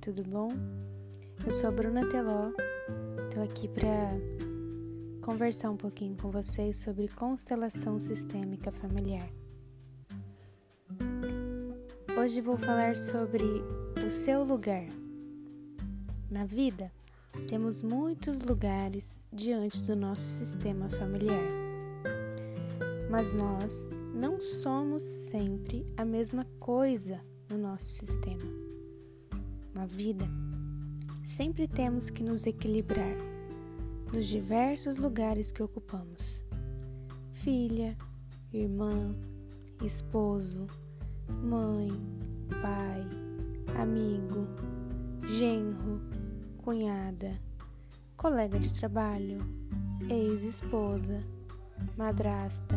tudo bom? Eu sou a Bruna Teló, estou aqui para conversar um pouquinho com vocês sobre constelação sistêmica familiar. Hoje vou falar sobre o seu lugar. Na vida, temos muitos lugares diante do nosso sistema familiar, mas nós não somos sempre a mesma coisa no nosso sistema. Na vida, sempre temos que nos equilibrar nos diversos lugares que ocupamos: filha, irmã, esposo, mãe, pai, amigo, genro, cunhada, colega de trabalho, ex-esposa, madrasta.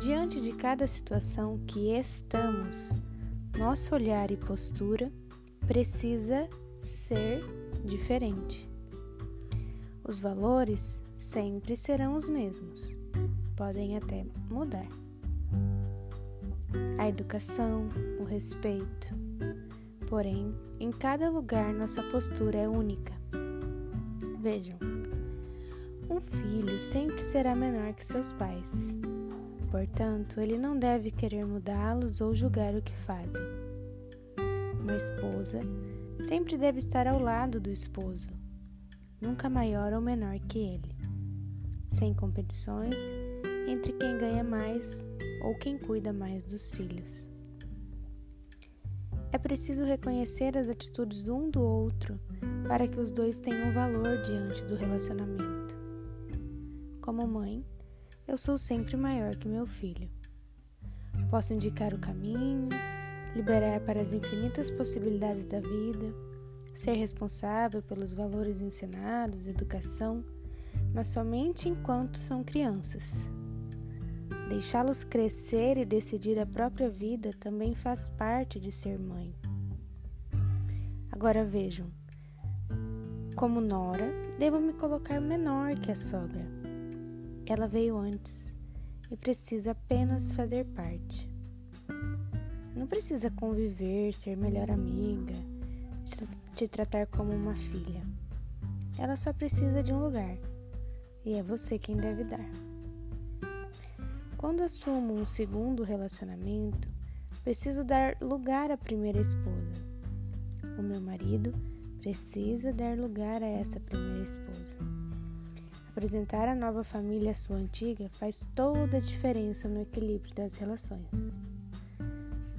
Diante de cada situação que estamos, nosso olhar e postura precisa ser diferente. Os valores sempre serão os mesmos, podem até mudar. A educação, o respeito. Porém, em cada lugar nossa postura é única. Vejam, um filho sempre será menor que seus pais Portanto, ele não deve querer mudá-los ou julgar o que fazem. Uma esposa sempre deve estar ao lado do esposo, nunca maior ou menor que ele, sem competições entre quem ganha mais ou quem cuida mais dos filhos. É preciso reconhecer as atitudes um do outro para que os dois tenham valor diante do relacionamento. Como mãe, eu sou sempre maior que meu filho. Posso indicar o caminho, liberar para as infinitas possibilidades da vida, ser responsável pelos valores ensinados, educação, mas somente enquanto são crianças. Deixá-los crescer e decidir a própria vida também faz parte de ser mãe. Agora vejam, como Nora, devo me colocar menor que a sogra ela veio antes e precisa apenas fazer parte. Não precisa conviver, ser melhor amiga, te tratar como uma filha. Ela só precisa de um lugar e é você quem deve dar. Quando assumo um segundo relacionamento, preciso dar lugar à primeira esposa. O meu marido precisa dar lugar a essa primeira esposa. Apresentar a nova família à sua antiga faz toda a diferença no equilíbrio das relações.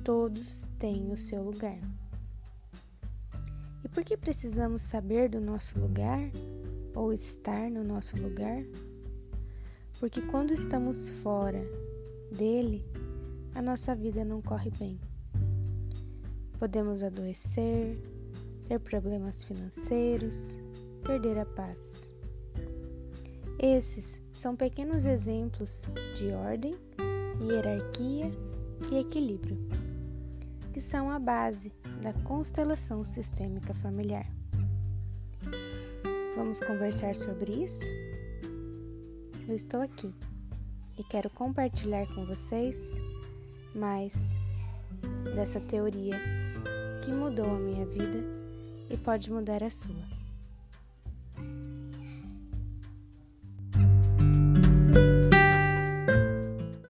Todos têm o seu lugar. E por que precisamos saber do nosso lugar ou estar no nosso lugar? Porque quando estamos fora dele, a nossa vida não corre bem. Podemos adoecer, ter problemas financeiros, perder a paz. Esses são pequenos exemplos de ordem, hierarquia e equilíbrio, que são a base da constelação sistêmica familiar. Vamos conversar sobre isso? Eu estou aqui e quero compartilhar com vocês mais dessa teoria que mudou a minha vida e pode mudar a sua.